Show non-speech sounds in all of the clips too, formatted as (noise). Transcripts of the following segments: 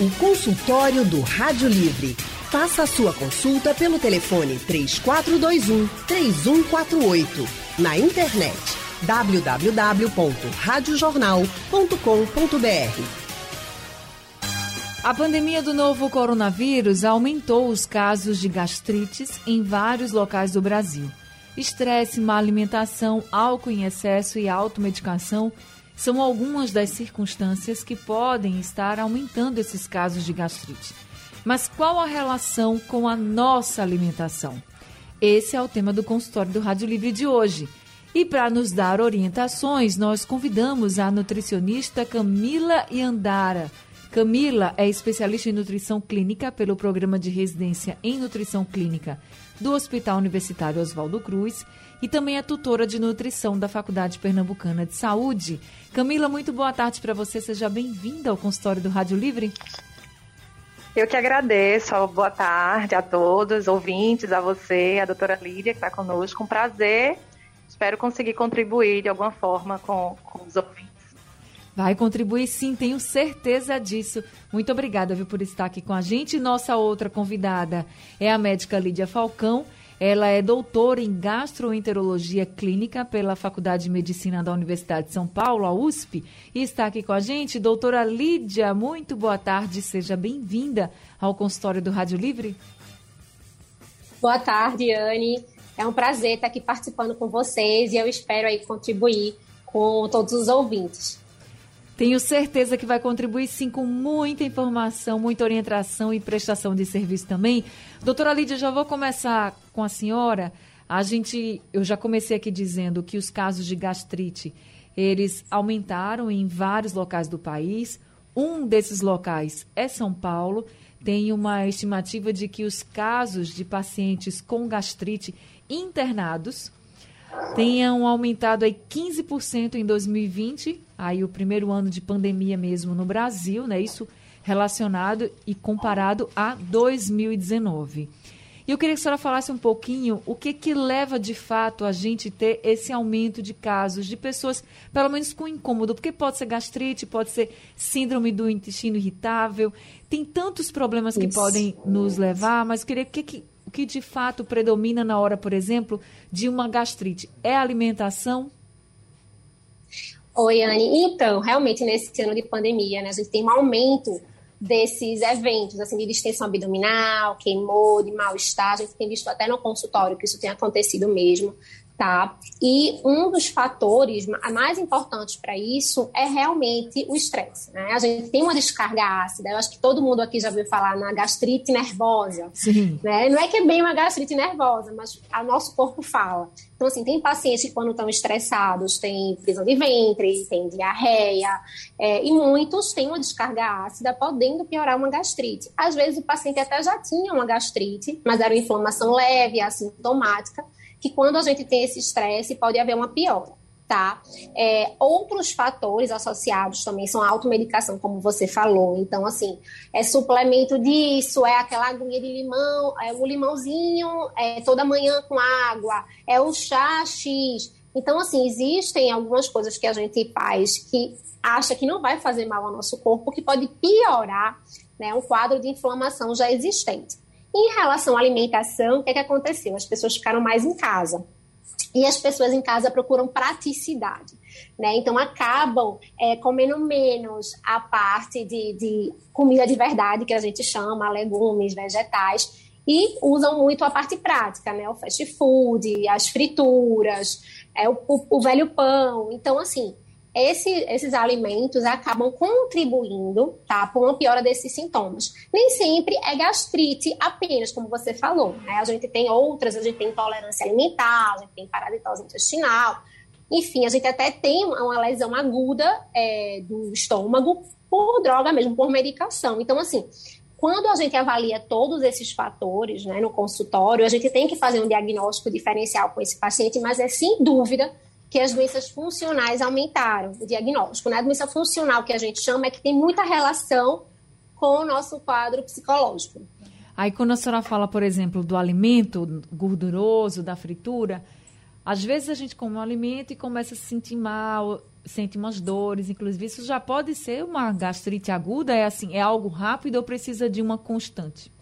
O consultório do Rádio Livre. Faça a sua consulta pelo telefone 3421 3148. Na internet www.radiojornal.com.br. A pandemia do novo coronavírus aumentou os casos de gastrites em vários locais do Brasil. Estresse, má alimentação, álcool em excesso e automedicação são algumas das circunstâncias que podem estar aumentando esses casos de gastrite. Mas qual a relação com a nossa alimentação? Esse é o tema do consultório do Rádio Livre de hoje. E para nos dar orientações, nós convidamos a nutricionista Camila Yandara. Camila é especialista em nutrição clínica pelo programa de residência em nutrição clínica do Hospital Universitário Oswaldo Cruz e também é tutora de nutrição da Faculdade Pernambucana de Saúde. Camila, muito boa tarde para você. Seja bem-vinda ao consultório do Rádio Livre. Eu que agradeço. Boa tarde a todos, ouvintes, a você, a doutora Lídia, que está conosco. Um prazer. Espero conseguir contribuir de alguma forma com, com os ouvintes. Vai contribuir sim, tenho certeza disso. Muito obrigada viu, por estar aqui com a gente. Nossa outra convidada é a médica Lídia Falcão. Ela é doutora em gastroenterologia clínica pela Faculdade de Medicina da Universidade de São Paulo, a USP, e está aqui com a gente. Doutora Lídia, muito boa tarde, seja bem-vinda ao consultório do Rádio Livre. Boa tarde, Anne. É um prazer estar aqui participando com vocês e eu espero aí contribuir com todos os ouvintes. Tenho certeza que vai contribuir sim com muita informação, muita orientação e prestação de serviço também. Doutora Lídia, já vou começar com a senhora. A gente, eu já comecei aqui dizendo que os casos de gastrite, eles aumentaram em vários locais do país. Um desses locais é São Paulo. Tem uma estimativa de que os casos de pacientes com gastrite internados tenham aumentado aí 15% em 2020, aí o primeiro ano de pandemia mesmo no Brasil, né? Isso relacionado e comparado a 2019. E eu queria que a senhora falasse um pouquinho o que que leva de fato a gente ter esse aumento de casos de pessoas, pelo menos com incômodo, porque pode ser gastrite, pode ser síndrome do intestino irritável, tem tantos problemas que Isso. podem nos levar, mas eu queria que, que que de fato predomina na hora, por exemplo, de uma gastrite? É a alimentação? Oi, Anne. Então, realmente, nesse ano de pandemia, né, a gente tem um aumento desses eventos, assim, de distensão abdominal, queimou, de mal-estar. A gente tem visto até no consultório que isso tem acontecido mesmo tá? E um dos fatores mais importantes para isso é realmente o estresse, né? A gente tem uma descarga ácida, eu acho que todo mundo aqui já ouviu falar na gastrite nervosa, Sim. né? Não é que é bem uma gastrite nervosa, mas o nosso corpo fala. Então, assim, tem pacientes que quando estão estressados têm prisão de ventre, tem diarreia, é, e muitos têm uma descarga ácida, podendo piorar uma gastrite. Às vezes o paciente até já tinha uma gastrite, mas era uma inflamação leve, assintomática, que quando a gente tem esse estresse, pode haver uma piora. Tá? É, outros fatores associados também são a automedicação, como você falou. Então, assim, é suplemento disso, é aquela aguinha de limão, é o limãozinho é, toda manhã com água, é o chá X. Então, assim, existem algumas coisas que a gente faz que acha que não vai fazer mal ao nosso corpo, que pode piorar né, um quadro de inflamação já existente. Em relação à alimentação, o que, é que aconteceu? As pessoas ficaram mais em casa. E as pessoas em casa procuram praticidade. Né? Então acabam é, comendo menos a parte de, de comida de verdade, que a gente chama, legumes, vegetais, e usam muito a parte prática, né? O fast food, as frituras, é, o, o, o velho pão. Então, assim, esse, esses alimentos acabam contribuindo tá, para uma piora desses sintomas. Nem sempre é gastrite apenas, como você falou. Né? A gente tem outras, a gente tem intolerância alimentar, a gente tem paraditose intestinal. Enfim, a gente até tem uma lesão aguda é, do estômago por droga mesmo, por medicação. Então, assim, quando a gente avalia todos esses fatores né, no consultório, a gente tem que fazer um diagnóstico diferencial com esse paciente, mas é sem dúvida que as doenças funcionais aumentaram, o diagnóstico. Né? A doença funcional que a gente chama é que tem muita relação com o nosso quadro psicológico. Aí quando a senhora fala, por exemplo, do alimento gorduroso, da fritura, às vezes a gente come um alimento e começa a se sentir mal, sente umas dores, inclusive isso já pode ser uma gastrite aguda, é assim, é algo rápido ou precisa de uma constante?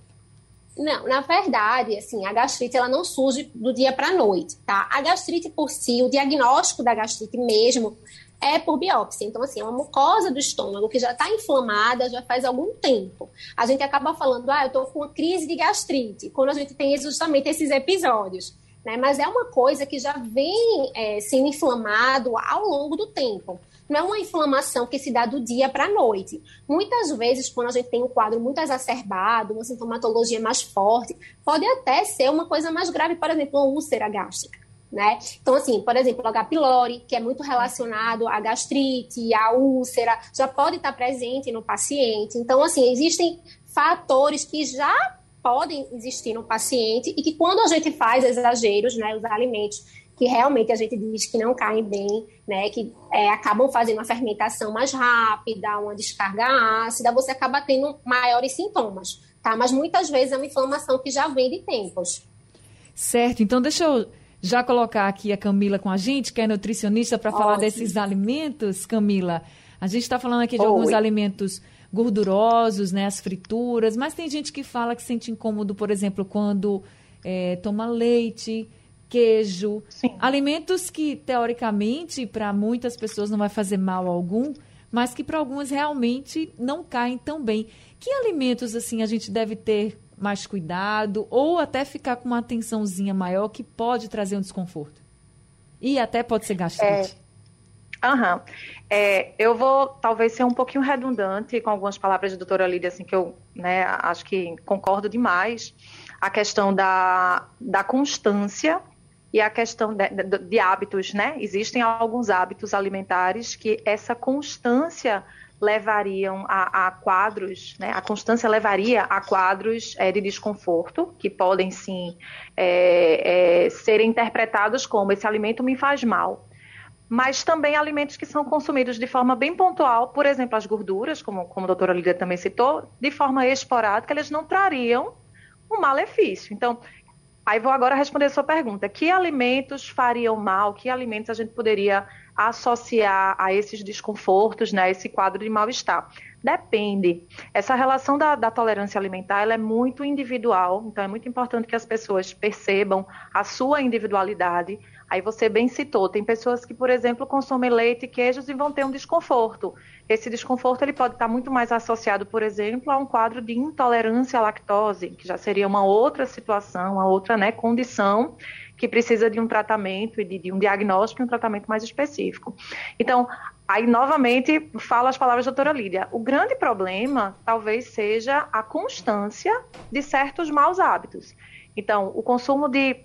Não, na verdade, assim, a gastrite ela não surge do dia para a noite, tá? A gastrite por si, o diagnóstico da gastrite mesmo é por biópsia. Então, assim, é uma mucosa do estômago que já está inflamada já faz algum tempo. A gente acaba falando, ah, eu estou com uma crise de gastrite, quando a gente tem justamente esses episódios. Né? Mas é uma coisa que já vem é, sendo inflamado ao longo do tempo não é uma inflamação que se dá do dia para a noite. Muitas vezes, quando a gente tem um quadro muito exacerbado, uma sintomatologia mais forte, pode até ser uma coisa mais grave, por exemplo, uma úlcera gástrica. Né? Então, assim, por exemplo, o H. pylori, que é muito relacionado à gastrite, à úlcera, já pode estar presente no paciente. Então, assim, existem fatores que já podem existir no paciente e que quando a gente faz exageros, né, os alimentos que realmente a gente diz que não caem bem, né, que é, acabam fazendo uma fermentação mais rápida, uma descarga ácida, você acaba tendo maiores sintomas, tá? Mas muitas vezes é uma inflamação que já vem de tempos. Certo, então deixa eu já colocar aqui a Camila com a gente, que é nutricionista, para falar desses alimentos, Camila. A gente está falando aqui de Oi. alguns alimentos gordurosos, né, as frituras, mas tem gente que fala que sente incômodo, por exemplo, quando é, toma leite, queijo, Sim. alimentos que teoricamente para muitas pessoas não vai fazer mal algum, mas que para algumas realmente não caem tão bem. Que alimentos assim a gente deve ter mais cuidado ou até ficar com uma atençãozinha maior que pode trazer um desconforto? E até pode ser gastrite. É... Aham. É, eu vou talvez ser um pouquinho redundante com algumas palavras da doutora Lídia, assim, que eu né, acho que concordo demais. A questão da, da constância e a questão de, de, de, hábitos, né? Existem alguns hábitos alimentares que essa constância levariam a, a quadros, né? A constância levaria a quadros é, de desconforto que podem sim é, é, serem interpretados como esse alimento me faz mal. Mas também alimentos que são consumidos de forma bem pontual, por exemplo, as gorduras, como, como a doutora Lídia também citou, de forma esporádica, eles não trariam um malefício. Então, Aí vou agora responder a sua pergunta. Que alimentos fariam mal? Que alimentos a gente poderia associar a esses desconfortos, né, esse quadro de mal-estar? Depende. Essa relação da, da tolerância alimentar é muito individual, então é muito importante que as pessoas percebam a sua individualidade. Aí você bem citou, tem pessoas que, por exemplo, consomem leite e queijos e vão ter um desconforto. Esse desconforto ele pode estar muito mais associado, por exemplo, a um quadro de intolerância à lactose, que já seria uma outra situação, uma outra né, condição que precisa de um tratamento e de, de um diagnóstico e um tratamento mais específico. Então, aí novamente fala as palavras da doutora Lídia. O grande problema talvez seja a constância de certos maus hábitos. Então, o consumo de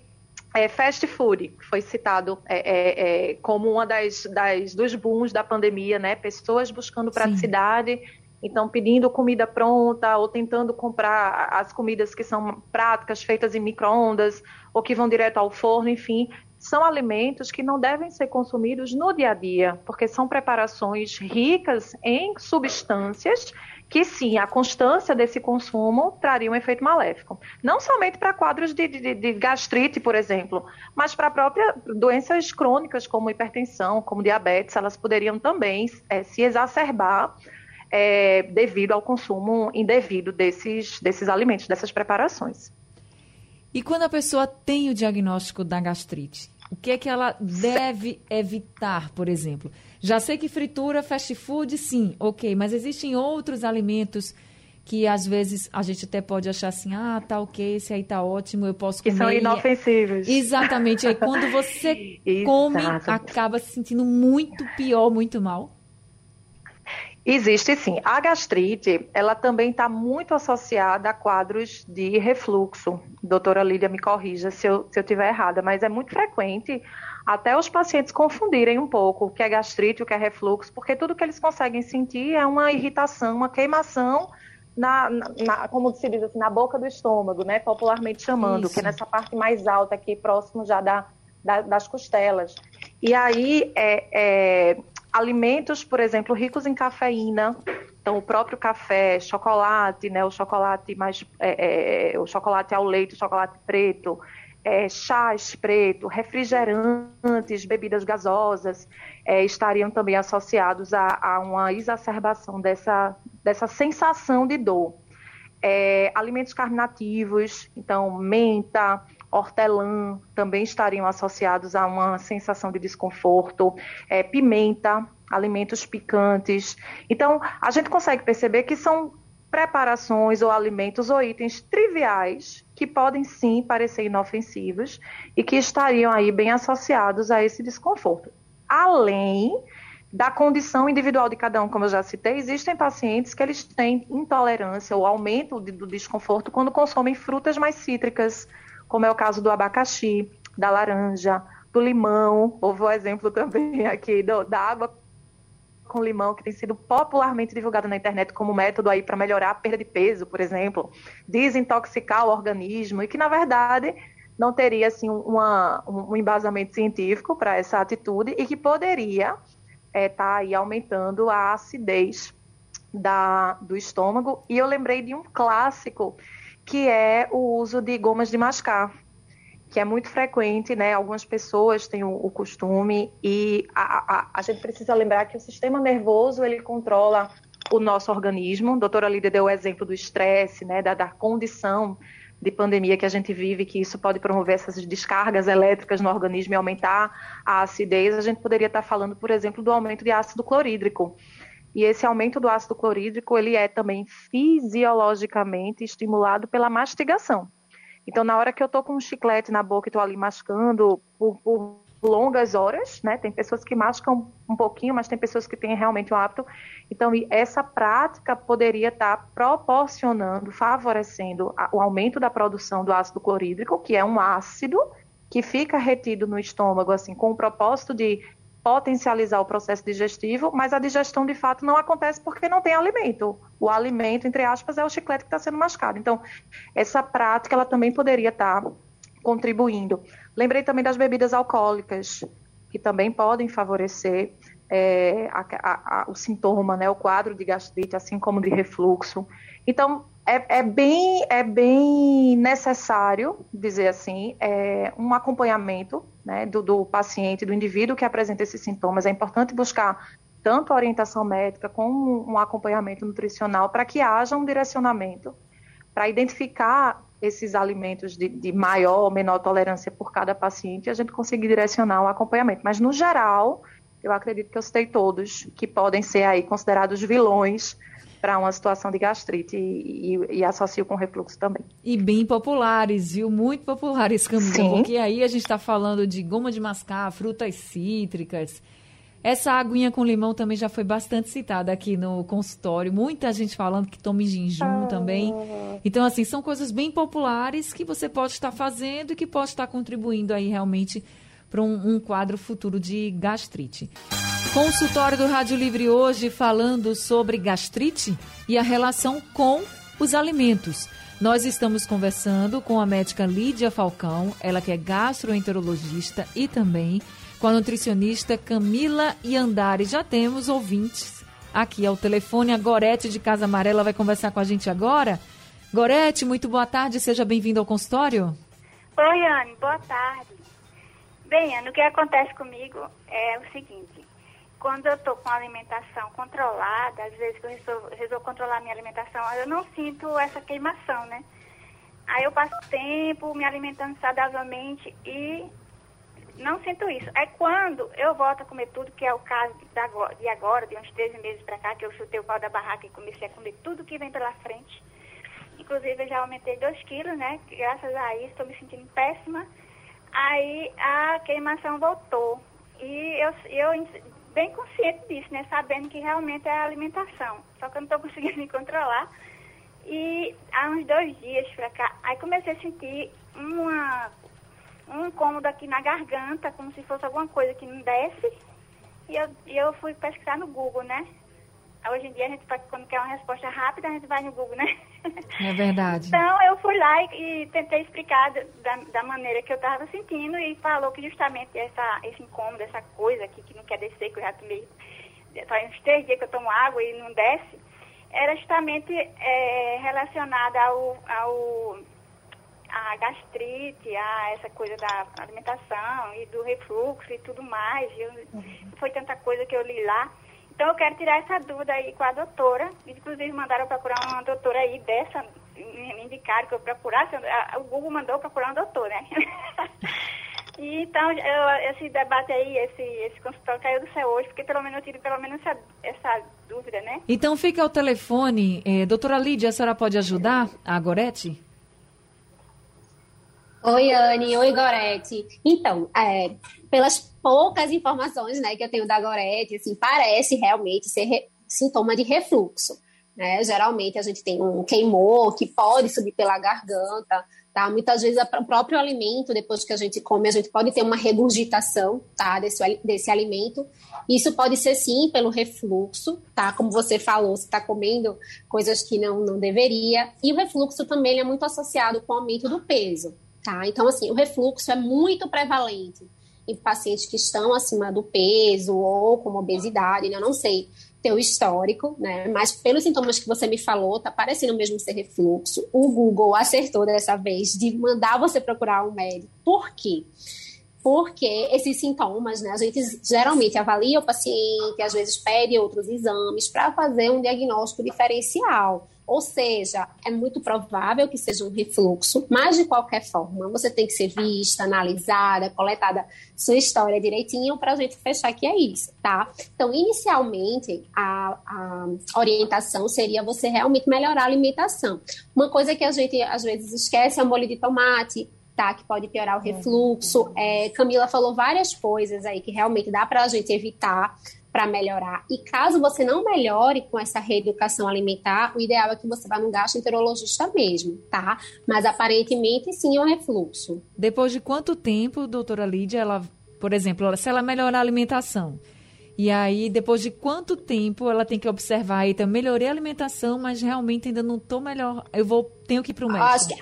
é, fast food, que foi citado é, é, é, como uma das, das, dos booms da pandemia, né? Pessoas buscando praticidade, Sim. então pedindo comida pronta ou tentando comprar as comidas que são práticas, feitas em microondas ou que vão direto ao forno, enfim, são alimentos que não devem ser consumidos no dia a dia, porque são preparações ricas em substâncias que sim, a constância desse consumo traria um efeito maléfico. Não somente para quadros de, de, de, gastrite, por exemplo, mas para próprias doenças crônicas como hipertensão, como diabetes, elas poderiam também é, se exacerbar é, devido ao consumo indevido desses, desses alimentos, dessas preparações. E quando a pessoa tem o diagnóstico da gastrite, o que é que ela deve evitar, por exemplo? Já sei que fritura, fast food, sim, ok, mas existem outros alimentos que às vezes a gente até pode achar assim, ah, tá ok, esse aí tá ótimo, eu posso comer. Que são inofensivos. Exatamente. Aí quando você (laughs) come, acaba se sentindo muito pior, muito mal. Existe sim. A gastrite, ela também está muito associada a quadros de refluxo. Doutora Lídia, me corrija se eu, se eu tiver errada, mas é muito frequente até os pacientes confundirem um pouco o que é gastrite, o que é refluxo, porque tudo que eles conseguem sentir é uma irritação, uma queimação na, na, como se diz assim, na boca do estômago, né, popularmente chamando, Isso. que é nessa parte mais alta aqui, próximo já da, da das costelas. E aí, é, é, alimentos, por exemplo, ricos em cafeína, então o próprio café, chocolate, né, o chocolate mais, é, é o chocolate ao leite, chocolate preto, é, chás preto, refrigerantes, bebidas gasosas, é, estariam também associados a, a, uma exacerbação dessa, dessa sensação de dor. É, alimentos carminativos, então menta, hortelã, também estariam associados a uma sensação de desconforto, é, pimenta, alimentos picantes. Então, a gente consegue perceber que são preparações ou alimentos ou itens triviais que podem sim parecer inofensivos e que estariam aí bem associados a esse desconforto. Além da condição individual de cada um, como eu já citei, existem pacientes que eles têm intolerância ou aumento do desconforto quando consomem frutas mais cítricas, como é o caso do abacaxi, da laranja, do limão, houve o exemplo também aqui do, da água com limão, que tem sido popularmente divulgado na internet como método aí para melhorar a perda de peso, por exemplo, desintoxicar o organismo, e que, na verdade, não teria assim, uma, um embasamento científico para essa atitude e que poderia estar é, tá aí aumentando a acidez da, do estômago. E eu lembrei de um clássico, que é o uso de gomas de mascar que é muito frequente, né? Algumas pessoas têm o, o costume e a, a, a, gente precisa lembrar que o sistema nervoso ele controla o nosso organismo. A doutora Lídia deu o exemplo do estresse, né? Da, da condição de pandemia que a gente vive, que isso pode promover essas descargas elétricas no organismo e aumentar a acidez. A gente poderia estar falando, por exemplo, do aumento de ácido clorídrico. E esse aumento do ácido clorídrico ele é também fisiologicamente estimulado pela mastigação. Então, na hora que eu estou com um chiclete na boca e estou ali mascando por, por, longas horas, né? Tem pessoas que mascam um pouquinho, mas tem pessoas que têm realmente um hábito. Então, essa prática poderia estar tá proporcionando, favorecendo o aumento da produção do ácido clorídrico, que é um ácido que fica retido no estômago, assim, com o propósito de potencializar o processo digestivo, mas a digestão de fato não acontece porque não tem alimento. O alimento, entre aspas, é o chiclete que está sendo mascado. Então, essa prática ela também poderia estar tá contribuindo. Lembrei também das bebidas alcoólicas, que também podem favorecer é, a, a, a, o sintoma, né, o quadro de gastrite, assim como de refluxo. Então, é, é, bem, é bem necessário, dizer assim, é, um acompanhamento né, do, do, paciente, do indivíduo que apresenta esses sintomas. É importante buscar tanto orientação médica como um acompanhamento nutricional para que haja um direcionamento para identificar esses alimentos de, de, maior ou menor tolerância por cada paciente e a gente conseguir direcionar o acompanhamento. Mas, no geral, eu acredito que eu citei todos que podem ser aí considerados vilões para uma situação de gastrite e, e, e, associo com refluxo também. E bem populares, viu? Muito populares, Camila, porque aí a gente está falando de goma de mascar, frutas cítricas. Essa aguinha com limão também já foi bastante citada aqui no consultório. Muita gente falando que tome jejum ah. também. Então, assim, são coisas bem populares que você pode estar fazendo e que pode estar contribuindo aí realmente para um, um quadro futuro de gastrite. Consultório do Rádio Livre hoje falando sobre gastrite e a relação com os alimentos. Nós estamos conversando com a médica Lídia Falcão, ela que é gastroenterologista e também com a nutricionista Camila Iandari. Já temos ouvintes aqui ao telefone. A Gorete de Casa Amarela vai conversar com a gente agora. Gorete, muito boa tarde, seja bem-vindo ao consultório. Oi, Anne, boa tarde. Bem, Ana, o que acontece comigo é o seguinte quando eu estou com a alimentação controlada, às vezes que eu resolvo, resolvo controlar minha alimentação, eu não sinto essa queimação, né? Aí eu passo tempo me alimentando saudavelmente e não sinto isso. É quando eu volto a comer tudo, que é o caso de agora, de uns 13 meses para cá, que eu chutei o pau da barraca e comecei a comer tudo que vem pela frente. Inclusive, eu já aumentei 2 quilos, né? Graças a isso, estou me sentindo péssima. Aí a queimação voltou. E eu, eu bem consciente disso, né? Sabendo que realmente é a alimentação. Só que eu não estou (laughs) conseguindo me controlar. E há uns dois dias pra cá, aí comecei a sentir uma, um incômodo aqui na garganta, como se fosse alguma coisa que não desce. E eu, e eu fui pesquisar no Google, né? Hoje em dia, a gente, quando quer uma resposta rápida, a gente vai no Google, né? (laughs) É verdade. então, eu fui lá e, e tentei explicar da, da, maneira que eu estava sentindo e falou que justamente essa, esse incômodo, essa coisa aqui que não quer descer, que eu já tomei, faz uns três dias que eu tomo água e não desce, era justamente é, relacionada ao, ao a gastrite, a essa coisa da alimentação e do refluxo e tudo mais. Eu, foi tanta coisa que eu li lá. Então eu quero tirar essa dúvida aí com a doutora. Inclusive mandaram procurar uma doutora aí dessa, me indicaram que eu procurasse. O Google mandou procurar uma doutora, né? (laughs) E, então, eu, esse debate aí, esse, esse consultório caiu do céu hoje, porque pelo menos eu tive pelo menos essa, essa dúvida, né? Então fica ao telefone. Eh, doutora Lídia, a senhora pode ajudar a Gorete? Oi, Anne. Oi, Gorete. Então, é, pelas poucas informações né, que eu tenho da Gorete, assim, parece realmente ser re, sintoma de refluxo. Né? Geralmente a gente tem um queimor que pode subir pela garganta, tá? Muitas vezes o próprio alimento, depois que a gente come, a gente pode ter uma regurgitação, tá? Desse, desse alimento. Isso pode ser sim pelo refluxo, tá? Como você falou, você está comendo coisas que não, não deveria. E o refluxo também é muito associado com o aumento do peso, tá? Então, assim, o refluxo é muito prevalente em pacientes que estão acima do peso ou com obesidade, né? eu não sei teu histórico, né? Mas pelos sintomas que você me falou, tá parecendo mesmo ser refluxo. O Google acertou dessa vez de mandar você procurar um médico. Por quê? Porque esses sintomas, né? A gente geralmente avalia o paciente, às vezes pede outros exames para fazer um diagnóstico diferencial. Ou seja, é muito provável que seja um refluxo, mas de qualquer forma, você tem que ser vista, analisada, coletada sua história direitinho para a gente fechar que é isso, tá? Então, inicialmente, a, a orientação seria você realmente melhorar a alimentação. Uma coisa que a gente às vezes esquece é o molho de tomate, tá? Que pode piorar o refluxo. É, Camila falou várias coisas aí que realmente dá para a gente evitar para melhorar. E caso você não melhore com essa reeducação alimentar, o ideal é que você vá no gastroenterologista mesmo, tá? Mas aparentemente sim é um refluxo. Depois de quanto tempo, doutora Lídia, ela, por exemplo, se ela melhorar a alimentação, e aí, depois de quanto tempo ela tem que observar? Eita, melhorei a alimentação, mas realmente ainda não estou melhor. Eu vou, tenho que ir para o médico. Acho que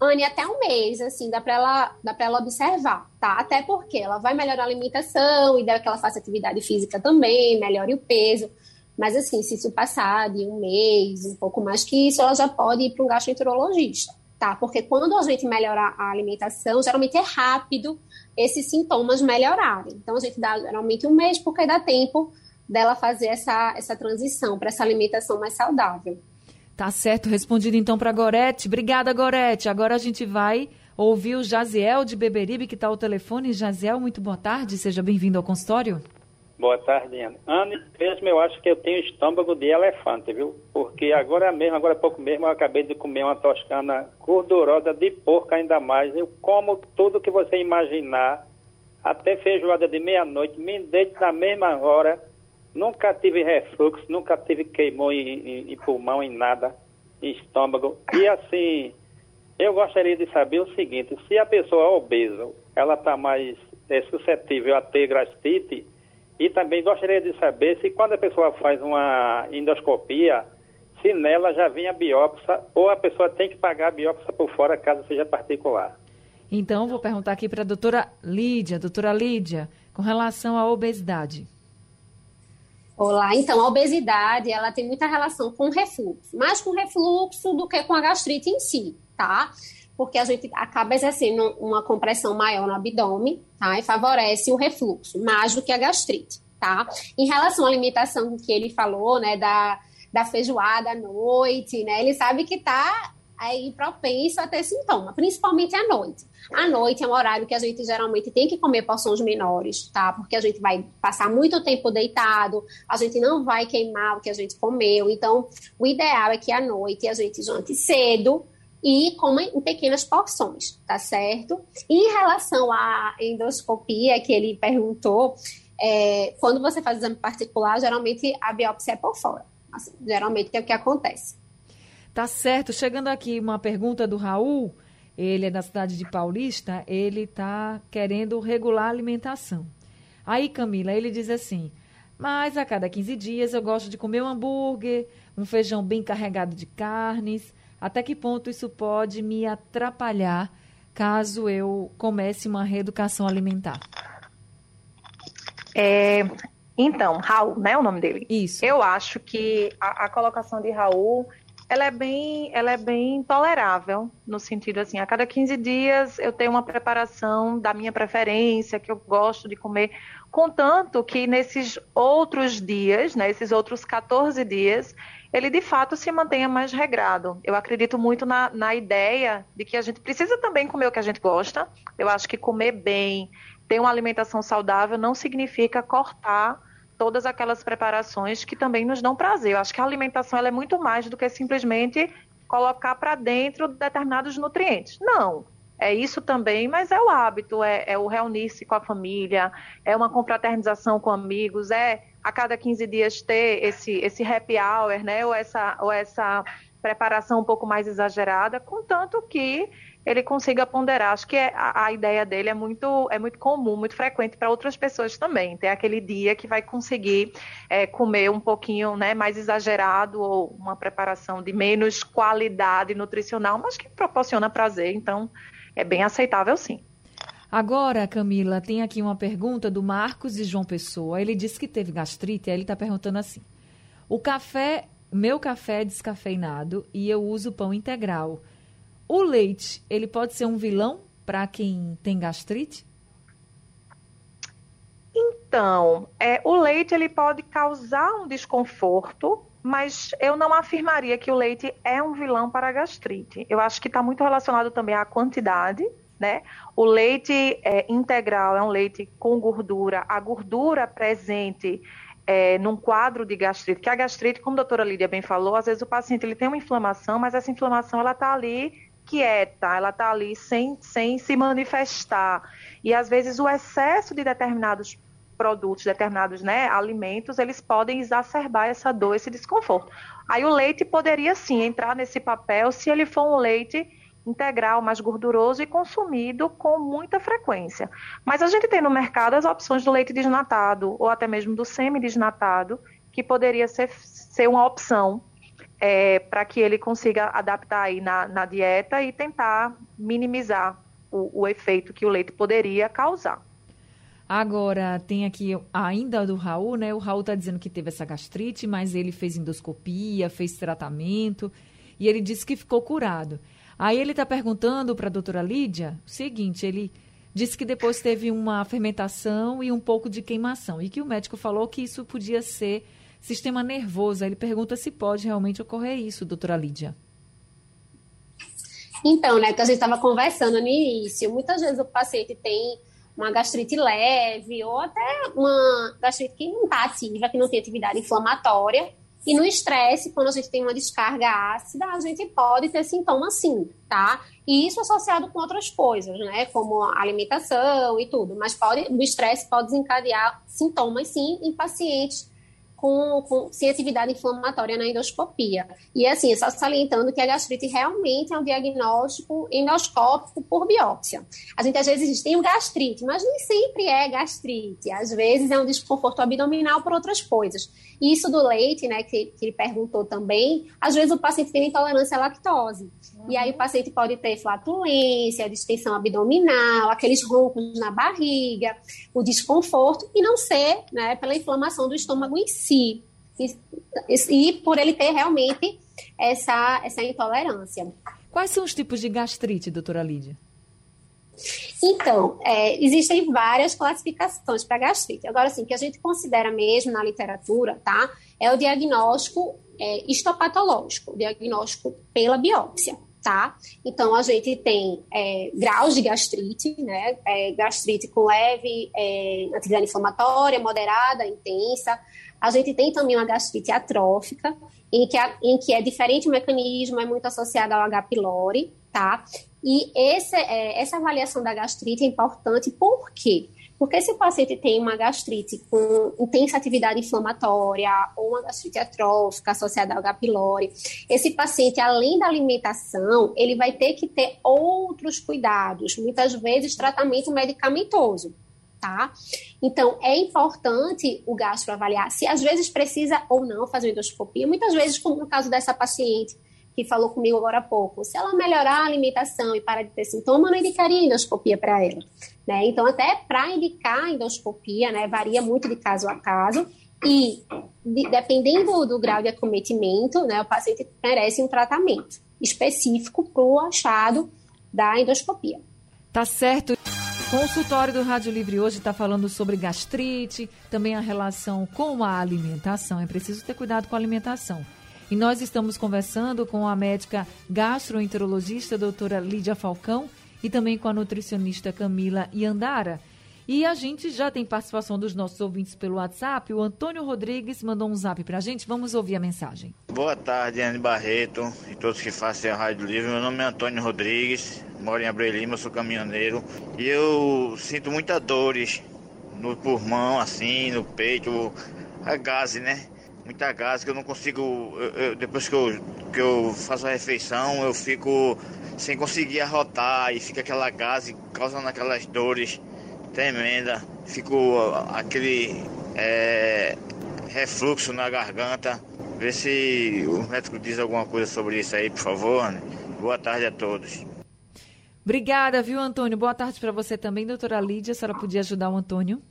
Anne, até um mês, assim, dá para ela, dá ela observar, tá? Até porque ela vai melhorar a alimentação, e dá que ela faça atividade física também, melhore o peso. Mas, assim, se isso passar de um mês, um pouco mais que isso, ela já pode ir para um gastroenterologista, tá? Porque quando a gente melhora a alimentação, geralmente é rápido esses sintomas melhorarem. Então, a gente dá geralmente um mês, porque dá tempo dela fazer essa, essa transição para essa alimentação mais saudável. Tá certo, respondido então para Gorete. Obrigada, Gorete. Agora a gente vai ouvir o Jaziel de Beberibe, que está ao telefone. Jaziel, muito boa tarde, seja bem-vindo ao consultório. Boa tarde, Ana. Ana, mesmo eu acho que eu tenho estômago de elefante, viu? Porque agora mesmo, agora há pouco mesmo, eu acabei de comer uma toscana gordurosa de porco ainda mais. Eu como tudo que você imaginar, até feijoada de meia-noite, me deito na mesma hora Nunca tive refluxo, nunca tive queimou em, em, em, pulmão, em nada, em estômago. E assim, eu gostaria de saber o seguinte, se a pessoa é obesa, ela está mais é, suscetível a ter gastrite, e também gostaria de saber se quando a pessoa faz uma endoscopia, se nela já vem a biópsia ou a pessoa tem que pagar a biópsia por fora caso seja particular. Então, vou perguntar aqui para a doutora Lídia. Doutora Lídia, com relação à obesidade. Olá, então a obesidade ela tem muita relação com refluxo, mais com refluxo do que com a gastrite em si, tá? Porque a gente acaba exercendo uma compressão maior no abdômen, tá? E favorece o refluxo, mais do que a gastrite, tá? Em relação à alimentação que ele falou, né, da, da feijoada à noite, né? Ele sabe que tá aí propenso a ter sintoma, principalmente à noite. À noite é um horário que a gente geralmente tem que comer porções menores, tá? Porque a gente vai passar muito tempo deitado, a gente não vai queimar o que a gente comeu. Então, o ideal é que à noite a gente jante cedo e coma em pequenas porções, tá certo? Em relação à endoscopia que ele perguntou, é, quando você faz exame particular, geralmente a biópsia é por fora. Assim, geralmente é o que acontece. Tá certo. Chegando aqui uma pergunta do Raul, ele é da cidade de Paulista, ele está querendo regular a alimentação. Aí, Camila, ele diz assim: mas a cada 15 dias eu gosto de comer um hambúrguer, um feijão bem carregado de carnes. Até que ponto isso pode me atrapalhar caso eu comece uma reeducação alimentar? É, então, Raul, né, o nome dele? Isso. Eu acho que a, a colocação de Raul ela é bem, ela é bem tolerável, no sentido assim, a cada 15 dias eu tenho uma preparação da minha preferência, que eu gosto de comer, contanto que nesses outros dias, né, esses outros 14 dias, ele de fato se mantenha mais regrado. Eu acredito muito na, na ideia de que a gente precisa também comer o que a gente gosta. Eu acho que comer bem, ter uma alimentação saudável não significa cortar todas aquelas preparações que também nos dão prazer. Eu acho que a alimentação é muito mais do que simplesmente colocar para dentro determinados nutrientes. Não. É isso também, mas é o hábito, é, é o reunir-se com a família, é uma confraternização com amigos, é a cada 15 dias ter esse, esse happy hour, né? Ou essa, ou essa preparação um pouco mais exagerada, contanto que ele consiga ponderar. Acho que é, a, a, ideia dele é muito, é muito comum, muito frequente para outras pessoas também. Ter aquele dia que vai conseguir é, comer um pouquinho né, mais exagerado ou uma preparação de menos qualidade nutricional, mas que proporciona prazer. Então, é bem aceitável sim. Agora, Camila, tem aqui uma pergunta do Marcos de João Pessoa. Ele disse que teve gastrite, aí ele está perguntando assim: o café, meu café é descafeinado e eu uso pão integral. O leite, ele pode ser um vilão para quem tem gastrite? Então, é, o leite ele pode causar um desconforto, mas eu não afirmaria que o leite é um vilão para a gastrite. Eu acho que está muito relacionado também à quantidade, né? O leite é, integral é um leite com gordura. A gordura presente é, num quadro de gastrite, que a gastrite, como a doutora Lídia bem falou, às vezes o paciente ele tem uma inflamação, mas essa inflamação ela está ali quieta, ela está ali sem, sem se manifestar. E às vezes o excesso de determinados produtos, determinados né, alimentos, eles podem exacerbar essa dor, esse desconforto. Aí o leite poderia sim entrar nesse papel se ele for um leite integral, mais gorduroso e consumido com muita frequência. Mas a gente tem no mercado as opções do leite desnatado ou até mesmo do semi-desnatado, que poderia ser, ser uma opção é, para que ele consiga adaptar aí na, na dieta e tentar minimizar o, o, efeito que o leite poderia causar. Agora, tem aqui ainda do Raul, né? O Raul está dizendo que teve essa gastrite, mas ele fez endoscopia, fez tratamento e ele disse que ficou curado. Aí ele está perguntando para a doutora Lídia o seguinte: ele disse que depois teve uma fermentação e um pouco de queimação, e que o médico falou que isso podia ser sistema nervoso. Ele pergunta se pode realmente ocorrer isso, doutora Lídia. Então, né, que a gente estava conversando no início, muitas vezes o paciente tem uma gastrite leve ou até uma gastrite que não está ativa, que não tem atividade inflamatória. E no estresse, quando a gente tem uma descarga ácida, a gente pode ter sintomas sim, tá? E isso associado com outras coisas, né? Como alimentação e tudo. Mas pode, o estresse pode desencadear sintomas sim em pacientes com, com, sem atividade inflamatória na endoscopia. E assim, só salientando que a gastrite realmente é um diagnóstico endoscópico por biópsia. A gente às vezes tem um gastrite, mas nem sempre é gastrite. Às vezes é um desconforto abdominal por outras coisas. E isso do leite, né, que, que ele perguntou também, às vezes o paciente tem intolerância à lactose. Uhum. E aí o paciente pode ter flatulência, distensão abdominal, aqueles roncos na barriga, o desconforto, e não ser né, pela inflamação do estômago em si. E, e por ele ter realmente essa, essa intolerância. Quais são os tipos de gastrite, doutora Lídia? Então, é, existem várias classificações para gastrite. Agora, assim, que a gente considera mesmo na literatura, tá? É o diagnóstico é, histopatológico, o diagnóstico pela biópsia, tá? Então, a gente tem é, graus de gastrite, né? É, gastrite com leve é, atividade inflamatória, moderada, intensa. A gente tem também uma gastrite atrófica, em que, a, em que é diferente o mecanismo, é muito associado ao H. pylori, tá? E esse, é, essa avaliação da gastrite é importante por quê? Porque se o paciente tem uma gastrite com intensa atividade inflamatória ou uma gastrite atrófica associada ao H. pylori, esse paciente, além da alimentação, ele vai ter que ter outros cuidados, muitas vezes tratamento medicamentoso, tá? Então, é importante o gastro avaliar se às vezes precisa ou não fazer endoscopia. Muitas vezes, como no caso dessa paciente, que falou comigo agora há pouco, se ela melhorar a alimentação e parar de ter sintoma, eu não indicaria endoscopia para ela. Né? Então, até para indicar endoscopia, né, varia muito de caso a caso. E de, dependendo do grau de acometimento, né, o paciente merece um tratamento específico para o achado da endoscopia. Tá certo. Consultório do Rádio Livre hoje está falando sobre gastrite, também a relação com a alimentação. É preciso ter cuidado com a alimentação. E nós estamos conversando com a médica gastroenterologista doutora Lídia Falcão e também com a nutricionista Camila Iandara. E a gente já tem participação dos nossos ouvintes pelo WhatsApp. O Antônio Rodrigues mandou um zap para a gente. Vamos ouvir a mensagem. Boa tarde, Anne Barreto e todos que fazem a Rádio Livre. Meu nome é Antônio Rodrigues, moro em Abreu Lima, sou caminhoneiro. E eu sinto muitas dores no pulmão, assim, no peito, a gase, né? Muita gase que eu não consigo. Eu, eu, depois que eu, que eu faço a refeição, eu fico sem conseguir arrotar e fica aquela gase causando aquelas dores tremenda. Ficou aquele é, refluxo na garganta. Vê se o médico diz alguma coisa sobre isso aí, por favor. Boa tarde a todos. Obrigada, viu, Antônio? Boa tarde para você também, doutora Lídia. A senhora podia ajudar o Antônio?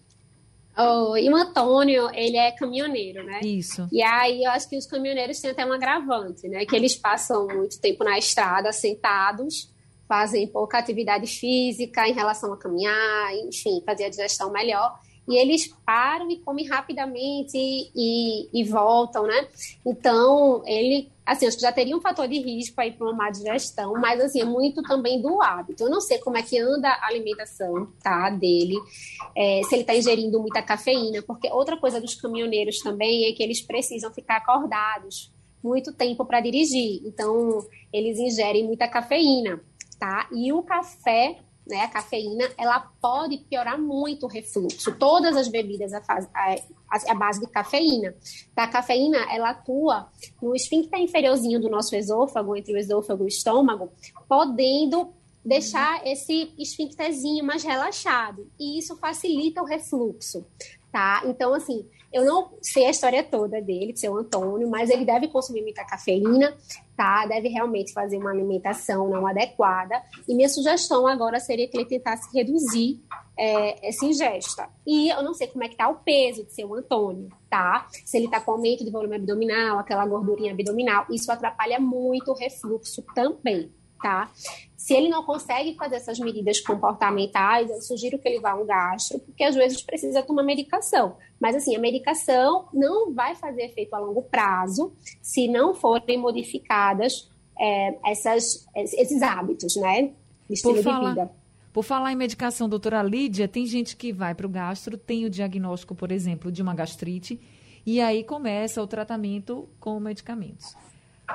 Oh, e o Antônio, ele é caminhoneiro, né? Isso. E aí eu acho que os caminhoneiros têm até um agravante, né? Que eles passam muito tempo na estrada, sentados, fazem pouca atividade física em relação a caminhar, enfim, fazer a digestão melhor. E eles param e comem rapidamente e, e, voltam, né? Então, ele, assim, acho que já teria um fator de risco aí para uma má digestão, mas, assim, é muito também do hábito. Eu não sei como é que anda a alimentação, tá, dele, é, se ele está ingerindo muita cafeína, porque outra coisa dos caminhoneiros também é que eles precisam ficar acordados muito tempo para dirigir. Então, eles ingerem muita cafeína tá? E o café, né, a cafeína, ela pode piorar muito o refluxo. Todas as bebidas a, a base de cafeína. Tá? A cafeína, ela atua no esfíncter inferiorzinho do nosso esôfago, entre o esôfago e o estômago, podendo deixar esse esfíncterzinho mais relaxado. E isso facilita o refluxo, tá? Então, assim, eu não sei a história toda dele, de seu Antônio, mas ele deve consumir muita cafeína, tá? Deve realmente fazer uma alimentação não adequada. E minha sugestão agora seria que ele tentasse reduzir é, essa ingesta. E eu não sei como é que tá o peso de seu Antônio, tá? Se ele tá com aumento de volume abdominal, aquela gordurinha abdominal, isso atrapalha muito o refluxo também, tá? Se ele não consegue fazer essas medidas comportamentais, eu sugiro que ele vá a um gastro, porque às vezes precisa tomar medicação. Mas assim, a medicação não vai fazer efeito a longo prazo se não forem modificadas é, essas, esses hábitos, né? De estilo por falar, de vida. Por falar em medicação, doutora Lídia, tem gente que vai para o gastro, tem o diagnóstico, por exemplo, de uma gastrite, e aí começa o tratamento com medicamentos.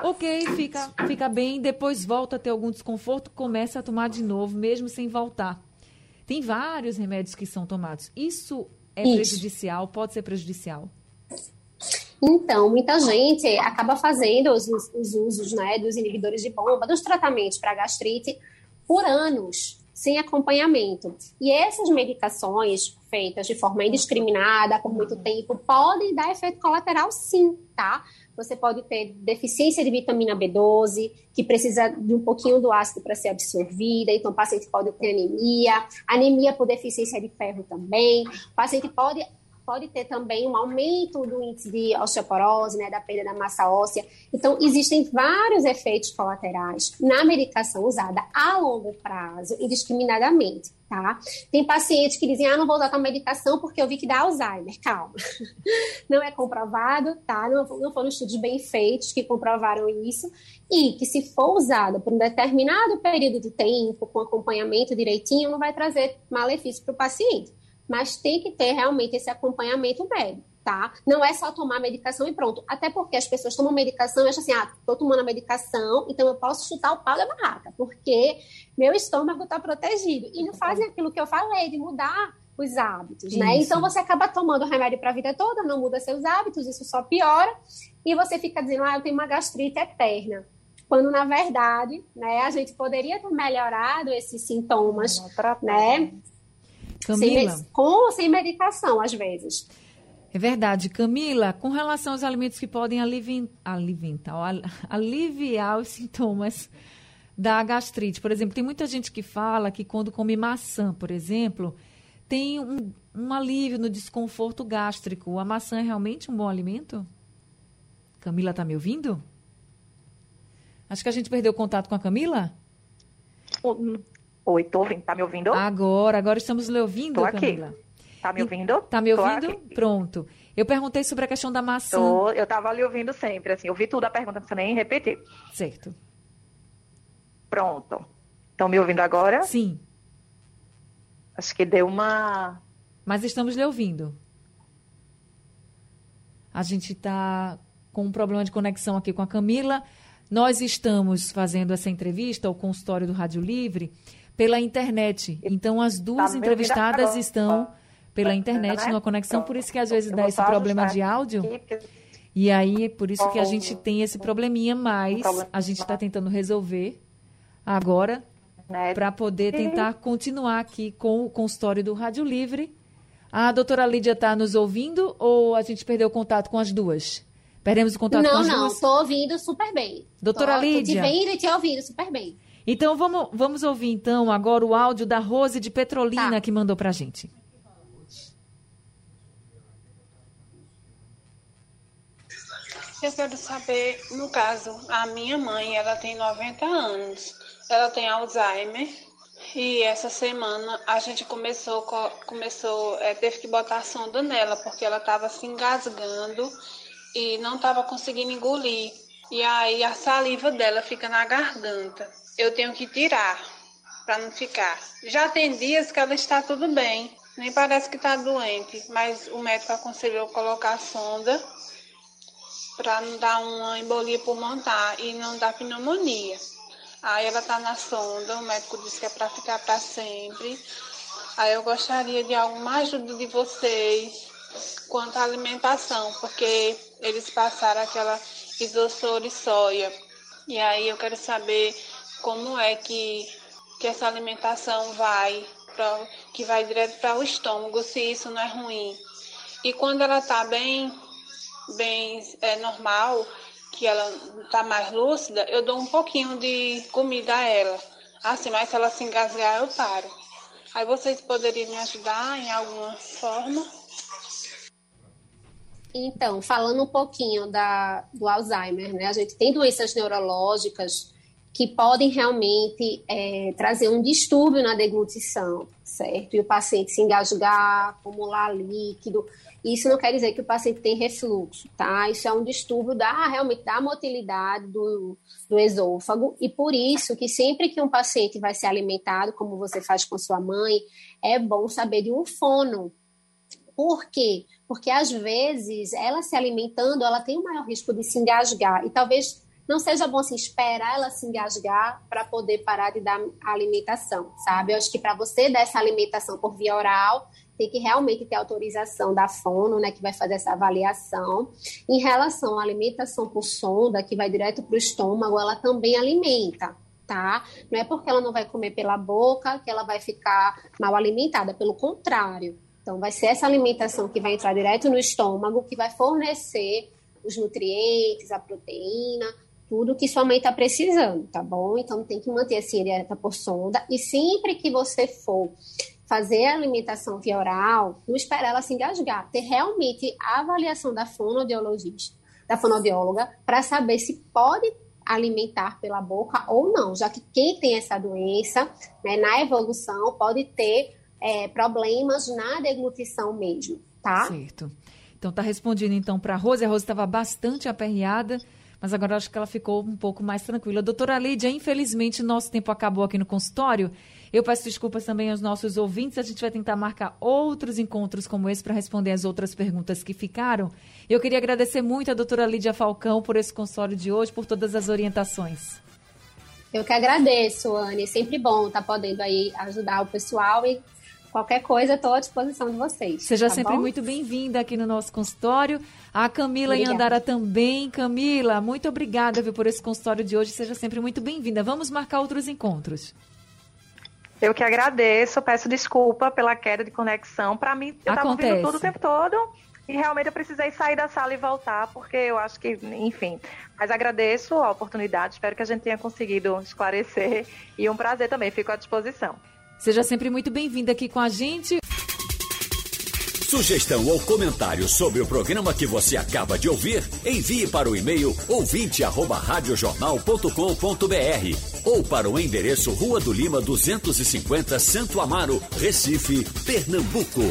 Ok, fica, fica bem, depois volta a ter algum desconforto, começa a tomar de novo, mesmo sem voltar. Tem vários remédios que são tomados. Isso é Isso. prejudicial? Pode ser prejudicial? Então, muita gente acaba fazendo os, os usos né, dos inibidores de bomba, dos tratamentos para gastrite, por anos, sem acompanhamento. E essas medicações feitas de forma indiscriminada, por muito tempo, podem dar efeito colateral, sim, tá? Você pode ter deficiência de vitamina B12, que precisa de um pouquinho do ácido para ser absorvida, então o paciente pode ter anemia, anemia por deficiência de ferro também. O paciente pode pode ter também um aumento do índice de osteoporose, né, da perda da massa óssea. Então, existem vários efeitos colaterais na medicação usada a longo prazo, indiscriminadamente, tá? Tem pacientes que dizem, ah, não vou usar a medicação porque eu vi que dá Alzheimer. (laughs) Calma. Não é comprovado, tá? Não, não foram estudos bem feitos que comprovaram isso. E que se for usada por um determinado período de tempo, com acompanhamento direitinho, não vai trazer malefício para o paciente mas tem que ter realmente esse acompanhamento médico, tá? Não é só tomar medicação e pronto. Até porque as pessoas tomam medicação e acham assim, ah, tô tomando a medicação, então eu posso chutar o pau da barraca, porque meu estômago está protegido. E não fazem aquilo que eu falei, de mudar os hábitos, né? isso. né? Então você acaba tomando remédio para a vida toda, não muda seus hábitos, isso só piora, e você fica dizendo, ah, eu tenho uma gastrite eterna quando na verdade, né, a gente poderia ter melhorado esses sintomas, né, Camila. Sem, com ou sem medicação, às vezes. É verdade. Camila, com relação aos alimentos que podem aliviar, (laughs) aliviar os sintomas da gastrite. Por exemplo, tem muita gente que fala que quando come maçã, por exemplo, tem um, um alívio no desconforto gástrico. A maçã é realmente um bom alimento? Camila está me ouvindo? Acho que a gente perdeu contato com a Camila. Oi, tô ouvindo. Tá me ouvindo? Agora, agora estamos lhe ouvindo, tô aqui. Tá me ouvindo? Tá me ouvindo? Pronto. Eu perguntei sobre a questão da maçã. Tô, eu tava ali ouvindo sempre, assim. Eu vi tudo a pergunta, não precisa nem repetir. Certo. Pronto. Estão me ouvindo agora? Sim. Acho que deu uma. Mas estamos lhe ouvindo. A gente está com um problema de conexão aqui com a Camila. Nós estamos fazendo essa entrevista, o consultório do Rádio Livre, pela internet. Então, as duas Tá entrevistadas estão pela internet numa conexão, por isso que às vezes dá esse problema de áudio. E aí, por isso que a gente tem esse probleminha, mas a gente está tentando resolver agora Né? para poder tentar continuar aqui com o consultório do Rádio Livre. A doutora Lídia está nos ouvindo ou a gente perdeu o contato com as duas? Perdemos o contato com Não, as não, duas? estou ouvindo super bem. Doutora tô, Lídia. Tô te vendo e te ouvindo super bem. Então vamos, vamos ouvir então agora o áudio da Rose de Petrolina Tá. que mandou pra gente. Eu quero saber, no caso, a minha mãe, ela tem 90 anos, ela tem Alzheimer e essa semana a gente começou, co- começou, é, teve que botar sonda nela porque ela estava se engasgando e não estava conseguindo engolir. E aí a saliva dela fica na garganta. Eu tenho que tirar para não ficar. Já tem dias que ela está tudo bem, nem parece que está doente, mas o médico aconselhou colocar a sonda para não dar uma embolia pulmonar e não dar pneumonia. Aí ela tá na sonda, o médico disse que é para ficar para sempre. Aí eu gostaria de alguma ajuda de vocês quanto à alimentação, porque eles passaram aquela isossor e soia. E aí eu quero saber como é que, que essa alimentação vai, pra, que vai direto para o estômago, se isso não é ruim. E quando ela tá bem, bem é, normal, que ela tá mais lúcida, eu dou um pouquinho de comida a ela. Assim, mas se ela se engasgar, eu paro. Aí vocês poderiam me ajudar em alguma forma? Então, falando um pouquinho da, do Alzheimer, né? A gente tem doenças neurológicas que podem realmente é, trazer um distúrbio na deglutição, certo? E o paciente se engasgar, acumular líquido. Isso não quer dizer que o paciente tem refluxo, tá? Isso é um distúrbio da realmente da motilidade do, do esôfago e por isso que sempre que um paciente vai ser alimentado, como você faz com sua mãe, é bom saber de um fono, por quê? Porque às vezes ela se alimentando, ela tem um maior risco de se engasgar. E talvez não seja bom assim, esperar ela se engasgar para poder parar de dar a alimentação, sabe? Eu acho que para você dar essa alimentação por via oral, tem que realmente ter autorização da fono, né, que vai fazer essa avaliação. Em relação à alimentação por sonda, que vai direto para o estômago, ela também alimenta, tá? Não é porque ela não vai comer pela boca que ela vai ficar mal alimentada, pelo contrário. Então, vai ser essa alimentação que vai entrar direto no estômago, que vai fornecer os nutrientes, a proteína, tudo que sua mãe está precisando, tá bom? Então, tem que manter assim, a dieta por sonda. E sempre que você for fazer a alimentação via oral, não esperar ela se engasgar. Ter realmente a avaliação da fonoaudiologista, da fonoaudióloga, para saber se pode alimentar pela boca ou não, já que quem tem essa doença, né, na evolução, pode ter é, problemas na deglutição mesmo, tá? Certo. Então tá respondido então para a Rose. A Rose estava bastante aperreada, mas agora acho que ela ficou um pouco mais tranquila. Doutora Lídia, infelizmente nosso tempo acabou aqui no consultório. Eu peço desculpas também aos nossos ouvintes. A gente vai tentar marcar outros encontros como esse para responder as outras perguntas que ficaram. Eu queria agradecer muito a doutora Lídia Falcão por esse consultório de hoje, por todas as orientações. Eu que agradeço, Anne. É sempre bom estar podendo aí ajudar o pessoal e qualquer coisa estou à disposição de vocês. Seja tá sempre bom? muito bem-vinda aqui no nosso consultório. A Camila Obrigada. em Andara também. Camila, muito obrigada viu, por esse consultório de hoje. Seja sempre muito bem-vinda. Vamos marcar outros encontros. Eu que agradeço, peço desculpa pela queda de conexão. Para mim, eu estava ouvindo tudo o tempo todo e realmente eu precisei sair da sala e voltar, porque eu acho que, enfim. Mas agradeço a oportunidade, espero que a gente tenha conseguido esclarecer e um prazer também, fico à disposição. Seja sempre muito bem-vinda aqui com a gente. Sugestão ou comentário sobre o programa que você acaba de ouvir, envie para o e-mail ouvinte@radiojornal.com.br ou para o endereço Rua do Lima 250, Santo Amaro, Recife, Pernambuco.